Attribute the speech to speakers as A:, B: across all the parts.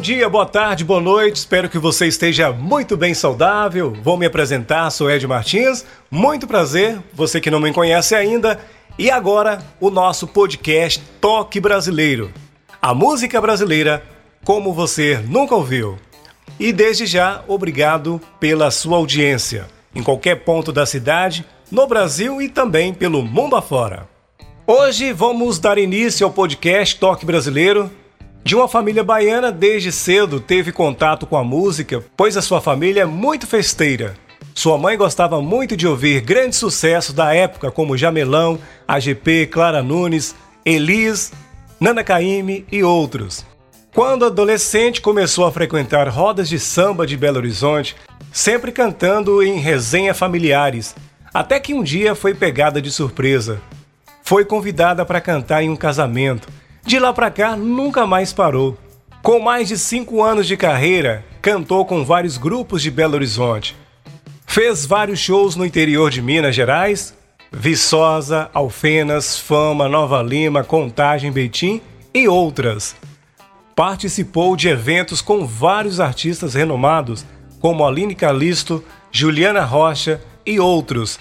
A: Bom dia, boa tarde, boa noite. Espero que você esteja muito bem saudável. Vou me apresentar, sou Ed Martins. Muito prazer, você que não me conhece ainda. E agora, o nosso podcast Toque Brasileiro. A música brasileira como você nunca ouviu. E desde já, obrigado pela sua audiência, em qualquer ponto da cidade, no Brasil e também pelo mundo afora. Hoje vamos dar início ao podcast Toque Brasileiro de uma família baiana, desde cedo teve contato com a música, pois a sua família é muito festeira. Sua mãe gostava muito de ouvir grandes sucessos da época, como Jamelão, AGP, Clara Nunes, Elis, Nana Caymmi e outros. Quando adolescente, começou a frequentar rodas de samba de Belo Horizonte, sempre cantando em resenha familiares, até que um dia foi pegada de surpresa. Foi convidada para cantar em um casamento de lá para cá, nunca mais parou. Com mais de cinco anos de carreira, cantou com vários grupos de Belo Horizonte. Fez vários shows no interior de Minas Gerais, Viçosa, Alfenas, Fama, Nova Lima, Contagem, Betim e outras. Participou de eventos com vários artistas renomados, como Aline Calisto, Juliana Rocha e outros.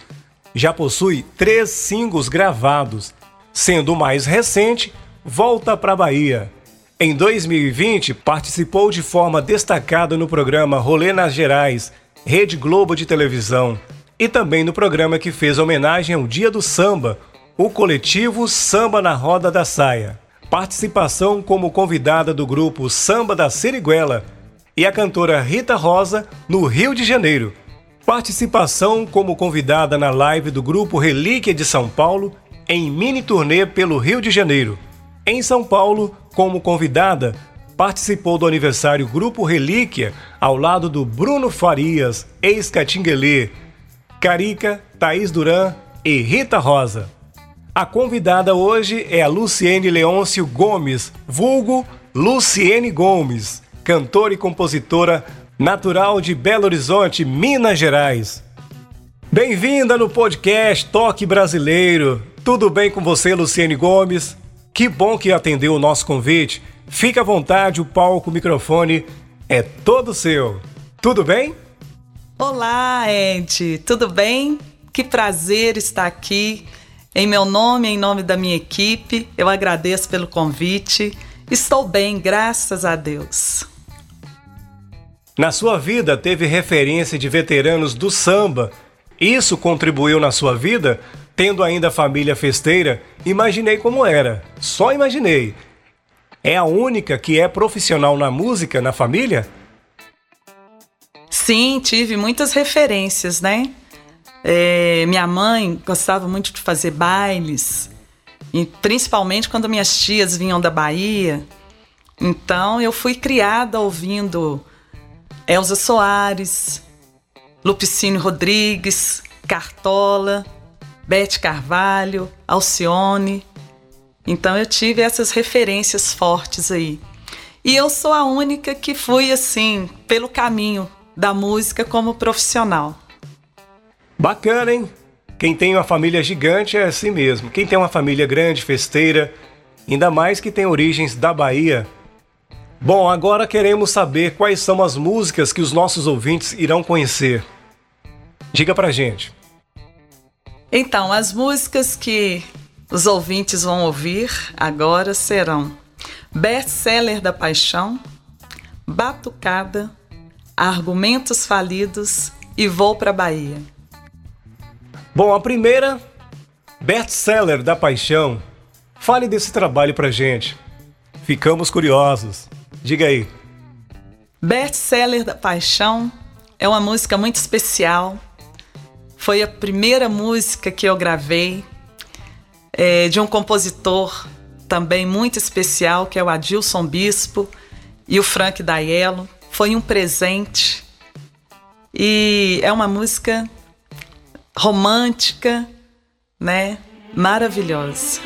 A: Já possui três singles gravados, sendo o mais recente volta para a Bahia. Em 2020, participou de forma destacada no programa Rolê nas Gerais, Rede Globo de televisão, e também no programa que fez homenagem ao Dia do Samba, o coletivo Samba na Roda da Saia. Participação como convidada do grupo Samba da Seriguela e a cantora Rita Rosa no Rio de Janeiro. Participação como convidada na live do grupo Relíquia de São Paulo em mini turnê pelo Rio de Janeiro. Em São Paulo, como convidada, participou do aniversário Grupo Relíquia ao lado do Bruno Farias, ex-Catinguelê, Carica, Thaís Duran e Rita Rosa. A convidada hoje é a Luciene Leôncio Gomes, vulgo Luciene Gomes, cantora e compositora natural de Belo Horizonte, Minas Gerais. Bem-vinda no podcast Toque Brasileiro. Tudo bem com você, Luciene Gomes? Que bom que atendeu o nosso convite. Fique à vontade, o palco, o microfone é todo seu. Tudo bem?
B: Olá, Ed. Tudo bem? Que prazer estar aqui. Em meu nome, em nome da minha equipe, eu agradeço pelo convite. Estou bem, graças a Deus.
A: Na sua vida teve referência de veteranos do samba. Isso contribuiu na sua vida? Tendo ainda família festeira, imaginei como era. Só imaginei. É a única que é profissional na música na família?
B: Sim, tive muitas referências, né? É, minha mãe gostava muito de fazer bailes, e principalmente quando minhas tias vinham da Bahia. Então eu fui criada ouvindo Elza Soares, Lupicínio Rodrigues, Cartola. Bete Carvalho, Alcione. Então eu tive essas referências fortes aí. E eu sou a única que fui assim, pelo caminho da música como profissional.
A: Bacana, hein? Quem tem uma família gigante é assim mesmo. Quem tem uma família grande, festeira, ainda mais que tem origens da Bahia. Bom, agora queremos saber quais são as músicas que os nossos ouvintes irão conhecer. Diga pra gente.
B: Então, as músicas que os ouvintes vão ouvir agora serão Best-seller da Paixão, Batucada, Argumentos Falidos e Vou para Bahia.
A: Bom, a primeira, Best-seller da Paixão. Fale desse trabalho pra gente. Ficamos curiosos. Diga aí.
B: Best-seller da Paixão é uma música muito especial foi a primeira música que eu gravei é, de um compositor também muito especial, que é o Adilson Bispo e o Frank Daiello. Foi um presente. E é uma música romântica, né? Maravilhosa.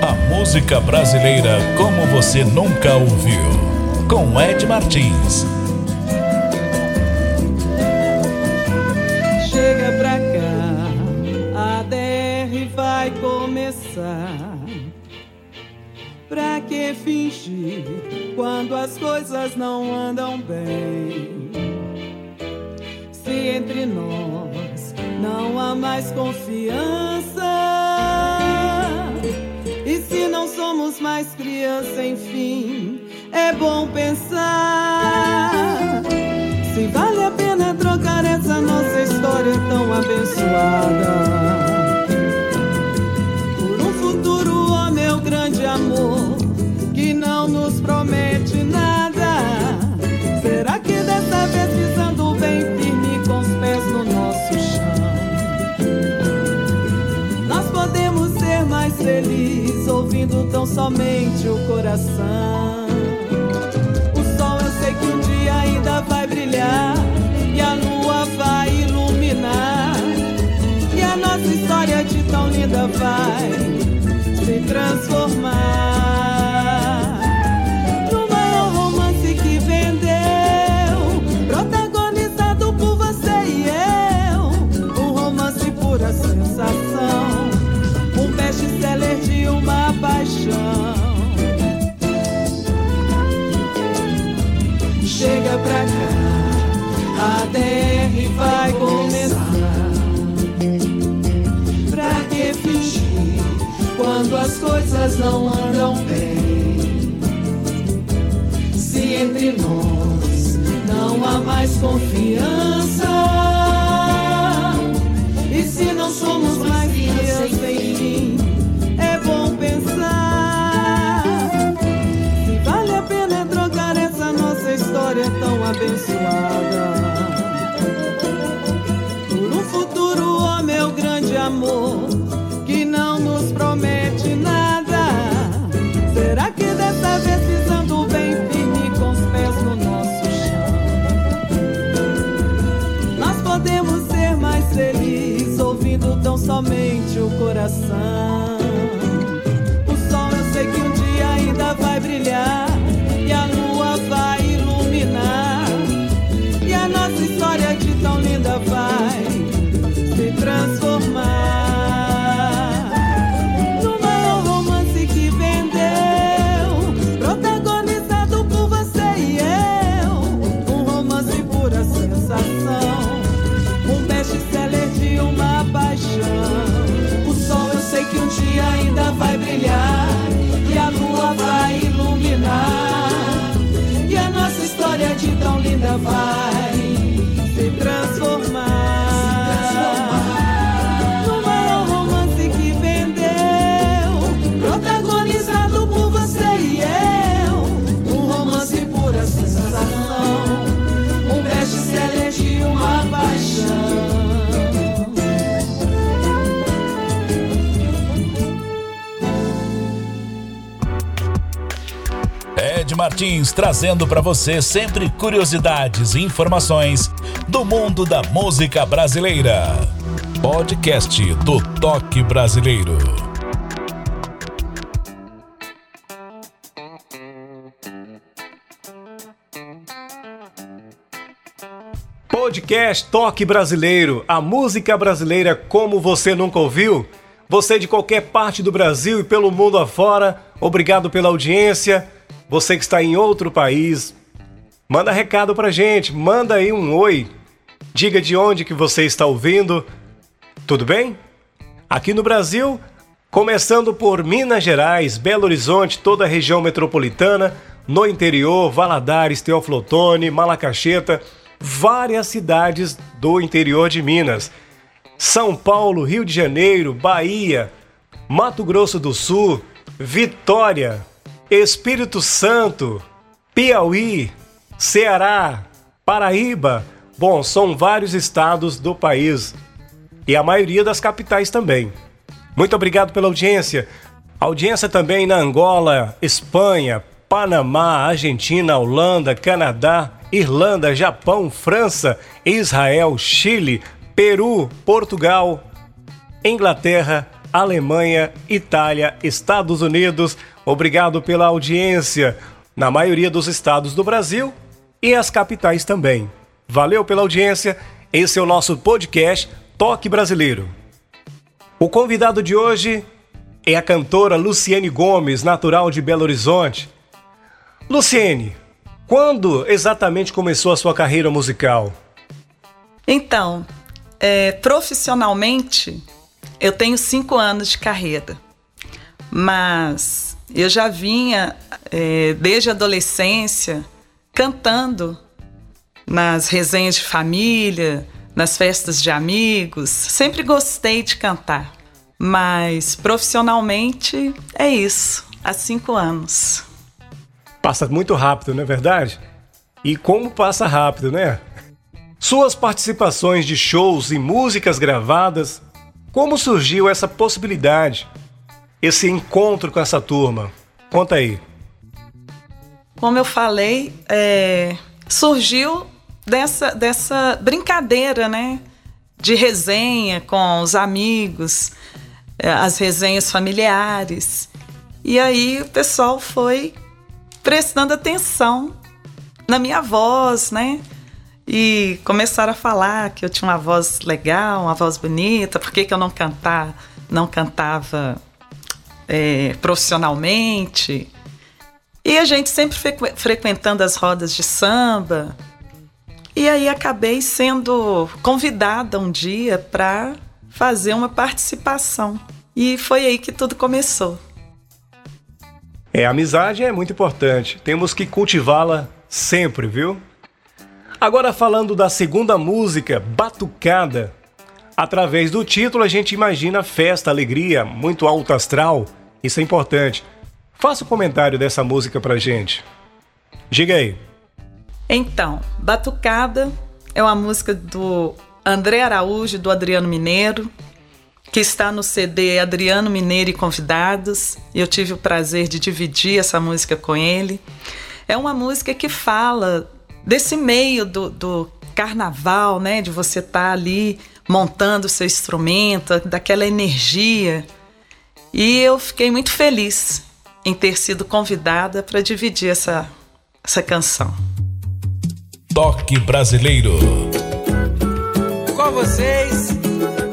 C: A música brasileira como você nunca ouviu. Com Ed Martins.
D: Chega pra cá, a DR vai começar. Pra que fingir quando as coisas não andam bem? Se entre nós não há mais confiança. E se não somos mais criança, enfim, é bom pensar. Se vale a pena trocar essa nossa história tão abençoada. grande amor que não nos promete nada. Será que dessa vez pisando bem firme com os pés no nosso chão? Nós podemos ser mais felizes ouvindo tão somente o coração. Linda vai se transformar quando as coisas não andam bem. Se entre nós não há mais confiança, e se não somos mais crianças, enfim, é bom pensar. Se vale a pena trocar essa nossa história tão abençoada. Por um futuro, ó meu grande amor somente o coração. O sol eu sei que um dia ainda vai brilhar
C: trazendo para você sempre curiosidades e informações do mundo da música brasileira. Podcast do Toque Brasileiro.
A: Podcast Toque Brasileiro, a música brasileira como você nunca ouviu. Você de qualquer parte do Brasil e pelo mundo afora, obrigado pela audiência. Você que está em outro país, manda recado pra gente, manda aí um oi. Diga de onde que você está ouvindo. Tudo bem? Aqui no Brasil, começando por Minas Gerais, Belo Horizonte, toda a região metropolitana, no interior, Valadares, Teoflotone, Malacacheta, várias cidades do interior de Minas. São Paulo, Rio de Janeiro, Bahia, Mato Grosso do Sul, Vitória, Espírito Santo, Piauí, Ceará, Paraíba. Bom, são vários estados do país. e a maioria das capitais também. Muito obrigado pela audiência. Audiência também na Angola, Espanha, Panamá, Argentina, Holanda, Canadá, Irlanda, Japão, França, Israel, Chile, Peru, Portugal, Inglaterra, Alemanha, Itália, Estados Unidos. Obrigado pela audiência na maioria dos estados do Brasil e as capitais também. Valeu pela audiência. Esse é o nosso podcast Toque Brasileiro. O convidado de hoje é a cantora Luciene Gomes, natural de Belo Horizonte. Luciene, quando exatamente começou a sua carreira musical?
B: Então, é, profissionalmente, eu tenho cinco anos de carreira, mas eu já vinha é, desde a adolescência cantando nas resenhas de família, nas festas de amigos. Sempre gostei de cantar, mas profissionalmente é isso, há cinco anos.
A: Passa muito rápido, não é verdade? E como passa rápido, né? Suas participações de shows e músicas gravadas, como surgiu essa possibilidade, esse encontro com essa turma? Conta aí.
B: Como eu falei, é, surgiu dessa, dessa brincadeira, né? De resenha com os amigos, é, as resenhas familiares. E aí o pessoal foi prestando atenção na minha voz, né? E começaram a falar que eu tinha uma voz legal, uma voz bonita, por que, que eu não cantar, não cantava é, profissionalmente. E a gente sempre frequentando as rodas de samba, e aí acabei sendo convidada um dia para fazer uma participação. E foi aí que tudo começou.
A: É, a amizade é muito importante. Temos que cultivá-la sempre, viu? Agora falando da segunda música, Batucada. Através do título a gente imagina festa, alegria, muito alto astral. Isso é importante. Faça o um comentário dessa música pra gente. Diga aí.
B: Então, Batucada é uma música do André Araújo do Adriano Mineiro, que está no CD Adriano Mineiro e Convidados. Eu tive o prazer de dividir essa música com ele. É uma música que fala desse meio do, do carnaval, né? De você estar tá ali montando seu instrumento, daquela energia. E eu fiquei muito feliz em ter sido convidada para dividir essa, essa canção.
C: Toque Brasileiro.
E: Com vocês,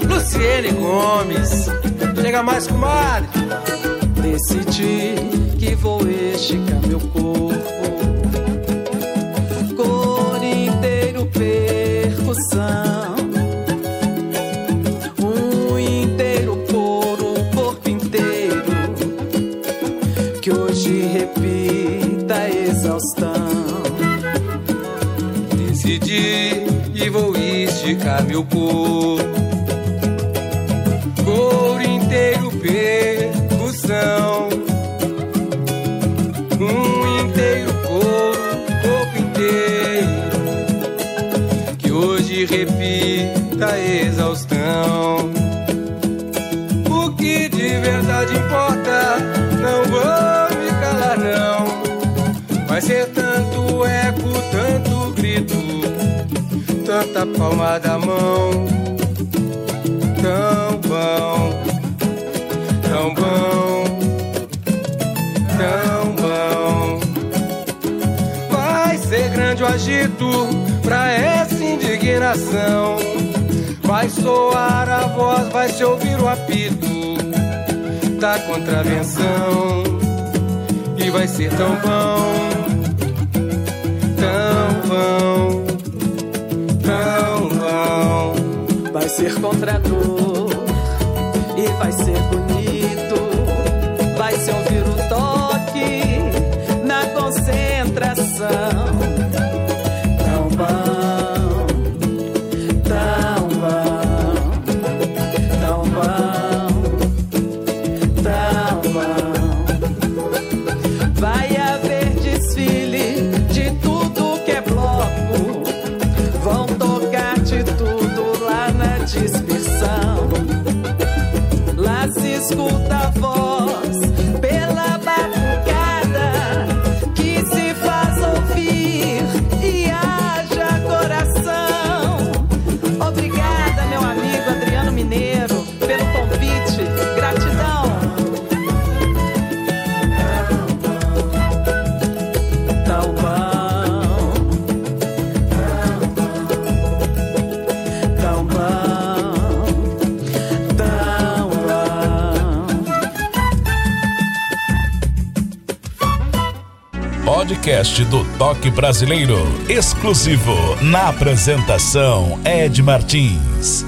E: Luciene Gomes. Chega mais, com mar.
D: Decidi que vou esticar meu corpo.
E: Meu corpo. Tanta palma da mão, tão bom, tão bom, tão bom. Vai ser grande o agito pra essa indignação. Vai soar a voz, vai se ouvir o apito da contravenção. E vai ser tão bom, tão bom
D: Vai ser contra a dor e vai ser bonito. Vai se ouvir o toque na concentração.
C: Podcast do Toque Brasileiro, exclusivo na apresentação Ed Martins.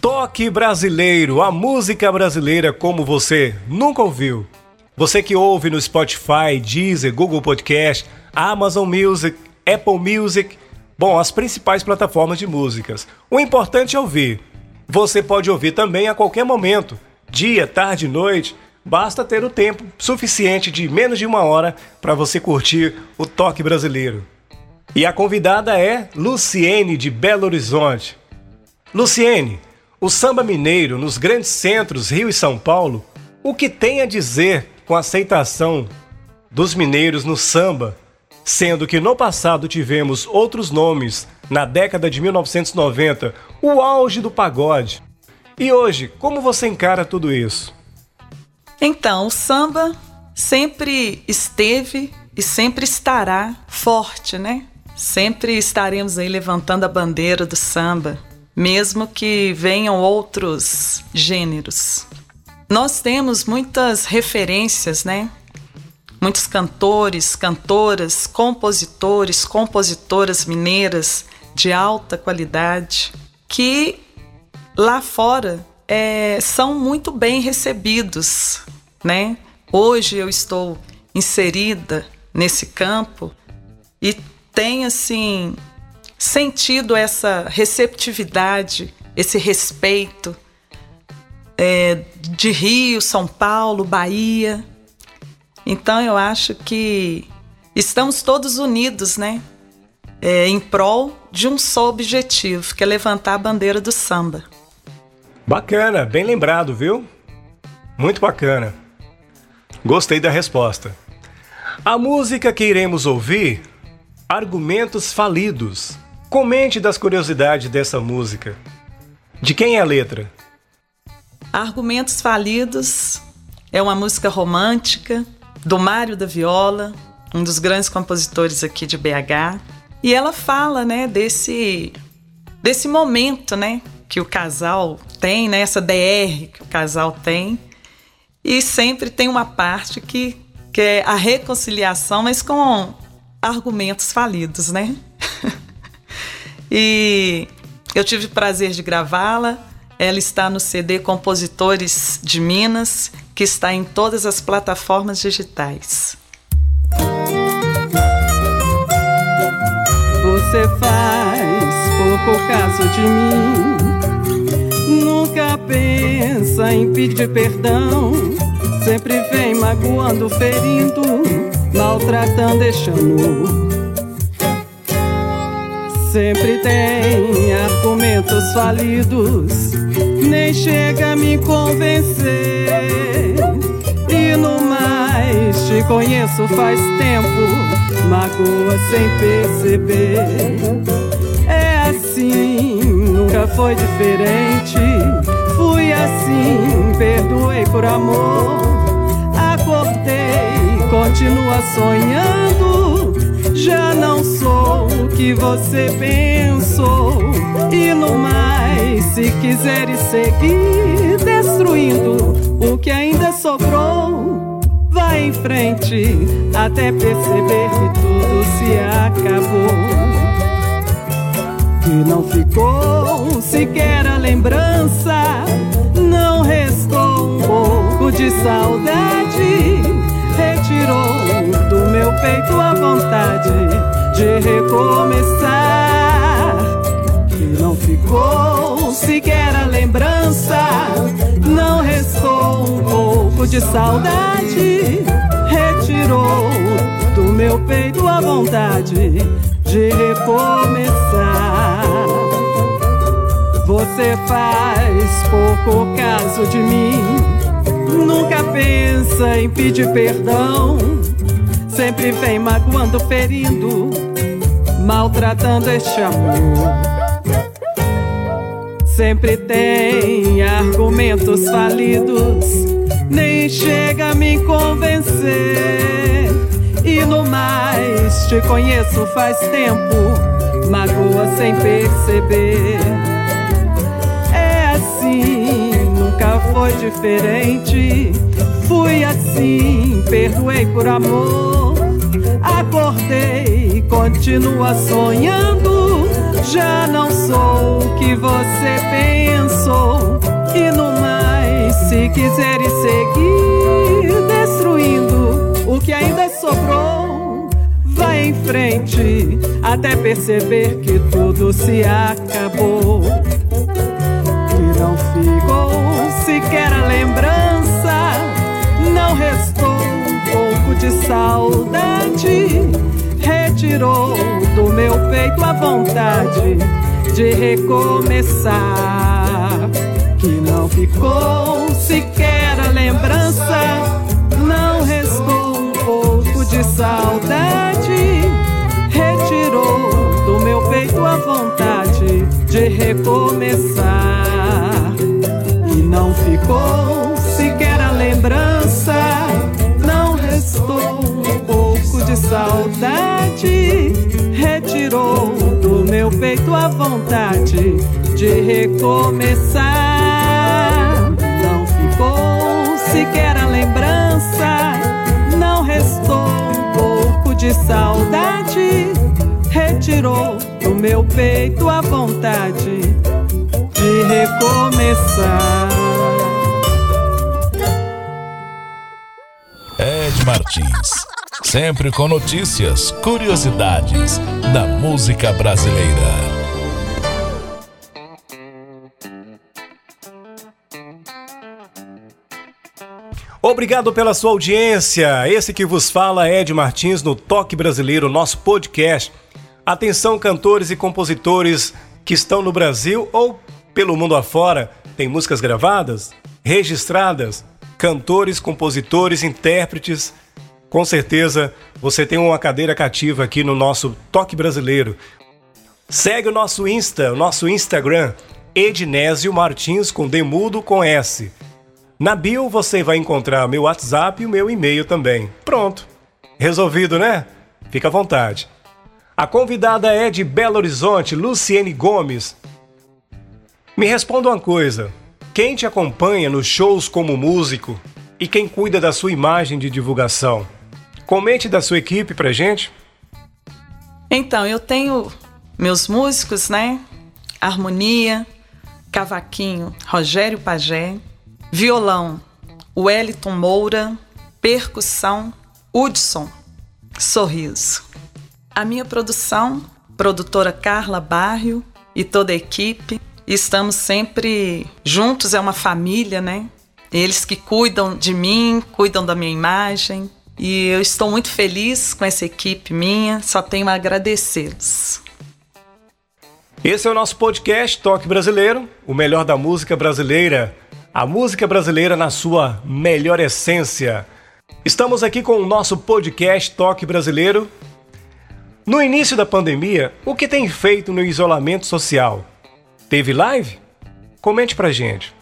A: Toque Brasileiro, a música brasileira como você nunca ouviu. Você que ouve no Spotify, Deezer, Google Podcast, Amazon Music, Apple Music, bom, as principais plataformas de músicas. O importante é ouvir. Você pode ouvir também a qualquer momento, dia, tarde, noite. Basta ter o tempo suficiente de menos de uma hora para você curtir o toque brasileiro. E a convidada é Luciene de Belo Horizonte. Luciene, o samba mineiro nos grandes centros Rio e São Paulo, o que tem a dizer com a aceitação dos mineiros no samba, sendo que no passado tivemos outros nomes na década de 1990, o auge do pagode. E hoje, como você encara tudo isso?
B: Então, o samba sempre esteve e sempre estará forte, né? Sempre estaremos aí levantando a bandeira do samba, mesmo que venham outros gêneros. Nós temos muitas referências, né? Muitos cantores, cantoras, compositores, compositoras mineiras de alta qualidade que lá fora é, são muito bem recebidos, né? Hoje eu estou inserida nesse campo e tenho assim sentido essa receptividade, esse respeito é, de Rio, São Paulo, Bahia. Então eu acho que estamos todos unidos, né? É, em prol de um só objetivo, que é levantar a bandeira do samba.
A: Bacana, bem lembrado, viu? Muito bacana. Gostei da resposta. A música que iremos ouvir, Argumentos Falidos. Comente das curiosidades dessa música. De quem é a letra?
B: Argumentos Falidos é uma música romântica do Mário da Viola, um dos grandes compositores aqui de BH. E ela fala, né, desse desse momento, né, que o casal tem, né, essa DR que o casal tem. E sempre tem uma parte que, que é a reconciliação, mas com argumentos falidos, né? e eu tive o prazer de gravá-la. Ela está no CD Compositores de Minas, que está em todas as plataformas digitais.
D: Você faz por caso de mim. Nunca pensa em pedir perdão. Sempre vem magoando, ferindo, maltratando, deixando. Sempre tem argumentos falidos, nem chega a me convencer. E no mais te conheço faz tempo magoa sem perceber. É assim, nunca foi diferente. Fui assim, perdoei por amor. Acordei, continua sonhando. Já não sou o que você pensou. E no mais, se quiseres seguir destruindo o que ainda sobrou em frente até perceber que tudo se acabou. Que não ficou sequer a lembrança, não restou um pouco de saudade. Retirou do meu peito a vontade de recomeçar. Ficou sequer a lembrança, não restou um pouco de saudade retirou do meu peito a vontade de de recomeçar. Você faz pouco caso de mim, nunca pensa em pedir perdão. Sempre vem magoando, ferindo, maltratando este amor. Sempre tem argumentos falidos, nem chega a me convencer. E no mais, te conheço faz tempo, magoa sem perceber. É assim, nunca foi diferente. Fui assim, perdoei por amor. Acordei, continua sonhando. Já não sou o que você pensou. E no mais, se quiseres seguir destruindo o que ainda sobrou, vai em frente até perceber que tudo se acabou. E não ficou sequer a lembrança, não restou um pouco de saudade. Retirou do meu peito a vontade de recomeçar. Que não ficou sequer a lembrança, não restou um pouco de saudade. Retirou do meu peito a vontade de recomeçar. E não ficou sequer a lembrança, não restou de saudade. Retirou do meu peito a vontade de recomeçar. Não ficou sequer a lembrança, não restou um pouco de saudade. Retirou do meu peito a vontade de recomeçar.
C: Ed Martins. Sempre com notícias, curiosidades da música brasileira.
A: Obrigado pela sua audiência. Esse que vos fala é Ed Martins no Toque Brasileiro, nosso podcast. Atenção, cantores e compositores que estão no Brasil ou pelo mundo afora. Tem músicas gravadas, registradas, cantores, compositores, intérpretes. Com certeza você tem uma cadeira cativa aqui no nosso Toque Brasileiro. Segue o nosso Insta, o nosso Instagram, Ednésio Martins com Demudo com S. Na bio você vai encontrar meu WhatsApp e o meu e-mail também. Pronto. Resolvido, né? Fica à vontade. A convidada é de Belo Horizonte, Luciene Gomes. Me responda uma coisa: quem te acompanha nos shows como músico e quem cuida da sua imagem de divulgação? Comente da sua equipe pra gente.
B: Então, eu tenho meus músicos, né? Harmonia, cavaquinho, Rogério Pagé, violão, Wellington Moura, percussão, Hudson, sorriso. A minha produção, produtora Carla Barrio e toda a equipe, estamos sempre juntos, é uma família, né? Eles que cuidam de mim, cuidam da minha imagem. E eu estou muito feliz com essa equipe minha, só tenho a agradecê-los.
A: Esse é o nosso podcast Toque Brasileiro, o melhor da música brasileira. A música brasileira na sua melhor essência. Estamos aqui com o nosso podcast Toque Brasileiro. No início da pandemia, o que tem feito no isolamento social? Teve live? Comente pra gente.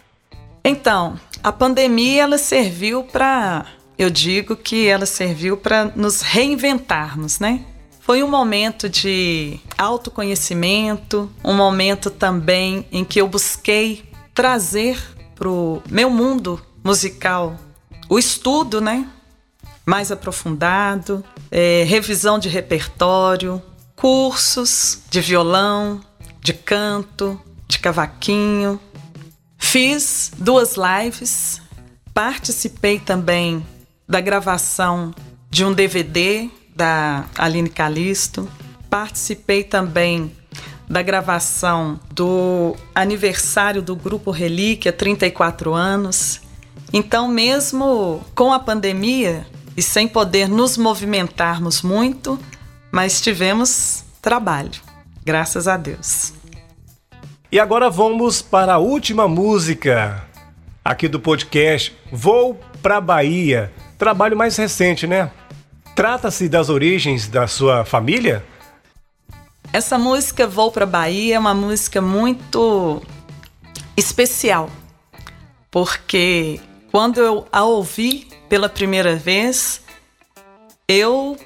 B: Então, a pandemia ela serviu para, eu digo que ela serviu para nos reinventarmos, né? Foi um momento de autoconhecimento, um momento também em que eu busquei trazer pro meu mundo musical o estudo, né? Mais aprofundado, é, revisão de repertório, cursos de violão, de canto, de cavaquinho. Fiz duas lives, participei também da gravação de um DVD da Aline Calisto, participei também da gravação do aniversário do grupo Relíquia, 34 anos. Então, mesmo com a pandemia e sem poder nos movimentarmos muito, mas tivemos
D: trabalho. Graças a Deus.
A: E agora vamos para a última música aqui do podcast. Vou para Bahia. Trabalho mais recente, né? Trata-se das origens da sua família?
D: Essa música Vou para Bahia é uma música muito especial, porque quando eu a ouvi pela primeira vez, eu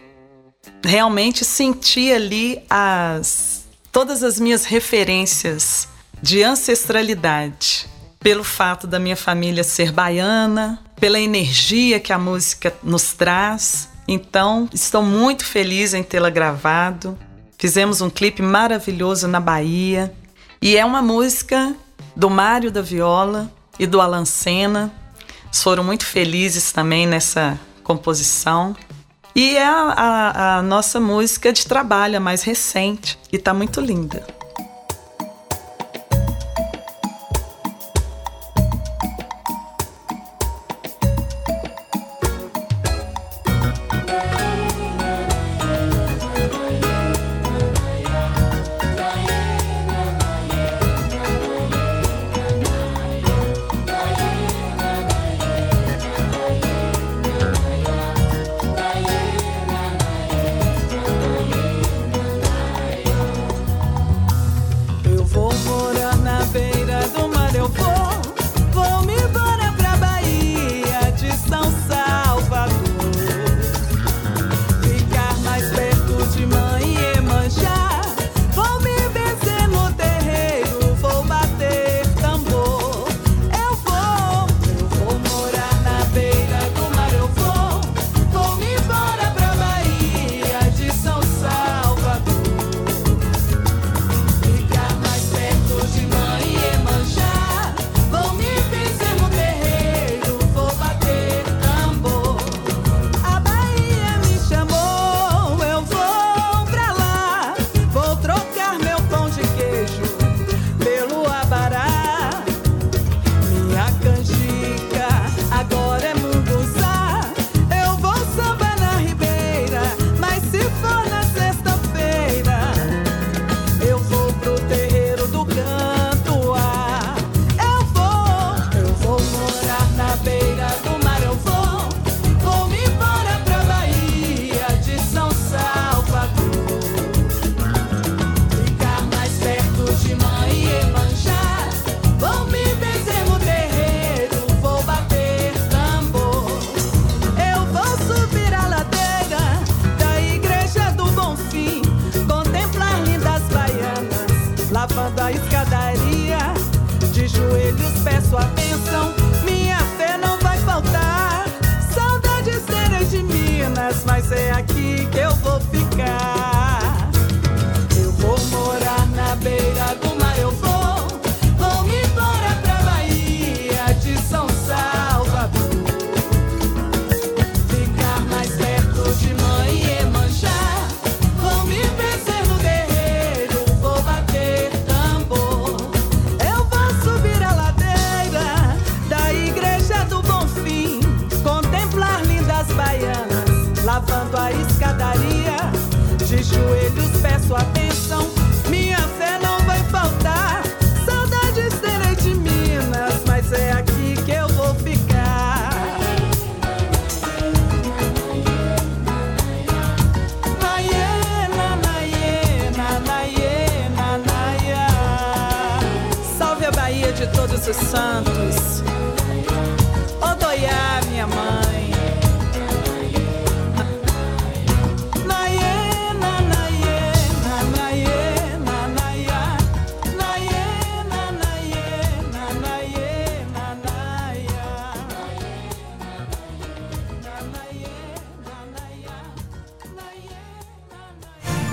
D: realmente senti ali as todas as minhas referências de ancestralidade, pelo fato da minha família ser baiana, pela energia que a música nos traz. Então, estou muito feliz em tê-la gravado. Fizemos um clipe maravilhoso na Bahia e é uma música do Mário da Viola e do Alan Sena. Foram muito felizes também nessa composição. E é a, a, a nossa música de trabalho, a mais recente, e está muito linda.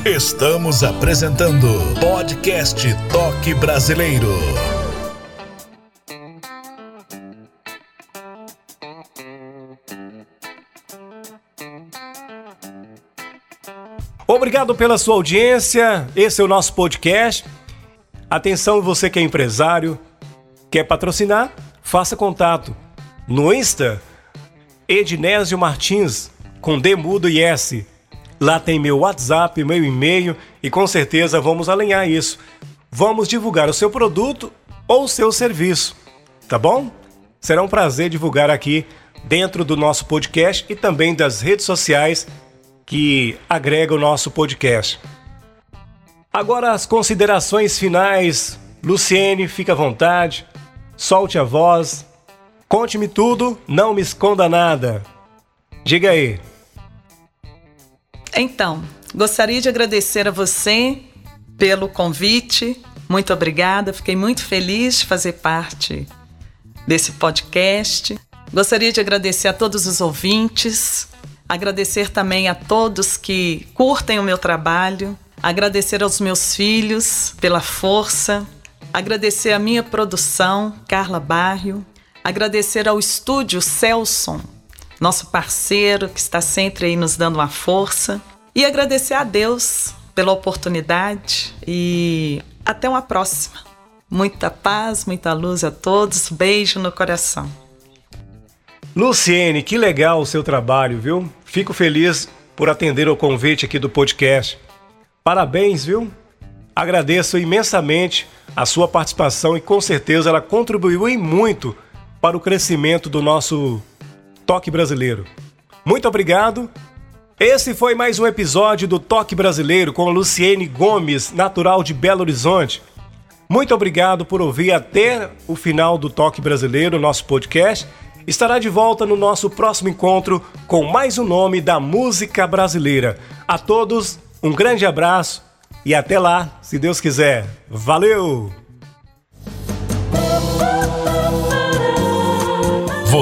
C: Estamos apresentando Podcast Toque Brasileiro.
A: Obrigado pela sua audiência. Esse é o nosso podcast. Atenção, você que é empresário, quer patrocinar? Faça contato no Insta Ednésio Martins com D mudo e S Lá tem meu WhatsApp, meu e-mail e com certeza vamos alinhar isso. Vamos divulgar o seu produto ou o seu serviço, tá bom? Será um prazer divulgar aqui dentro do nosso podcast e também das redes sociais que agregam o nosso podcast. Agora as considerações finais. Luciene, fica à vontade. Solte a voz. Conte-me tudo, não me esconda nada. Diga aí.
B: Então, gostaria de agradecer a você pelo convite. Muito obrigada, fiquei muito feliz de fazer parte desse podcast. Gostaria de agradecer a todos os ouvintes, agradecer também a todos que curtem o meu trabalho, agradecer aos meus filhos pela força, agradecer a minha produção, Carla Barrio, agradecer ao estúdio Celson, nosso parceiro que está sempre aí nos dando uma força, e agradecer a Deus pela oportunidade e até uma próxima. Muita paz, muita luz a todos, beijo no coração.
A: Luciene, que legal o seu trabalho, viu? Fico feliz por atender o convite aqui do podcast. Parabéns, viu? Agradeço imensamente a sua participação e com certeza ela contribuiu em muito para o crescimento do nosso toque brasileiro. Muito obrigado. Esse foi mais um episódio do Toque Brasileiro com Luciene Gomes, natural de Belo Horizonte. Muito obrigado por ouvir até o final do Toque Brasileiro, nosso podcast. Estará de volta no nosso próximo encontro com mais um nome da música brasileira. A todos, um grande abraço e até lá, se Deus quiser. Valeu!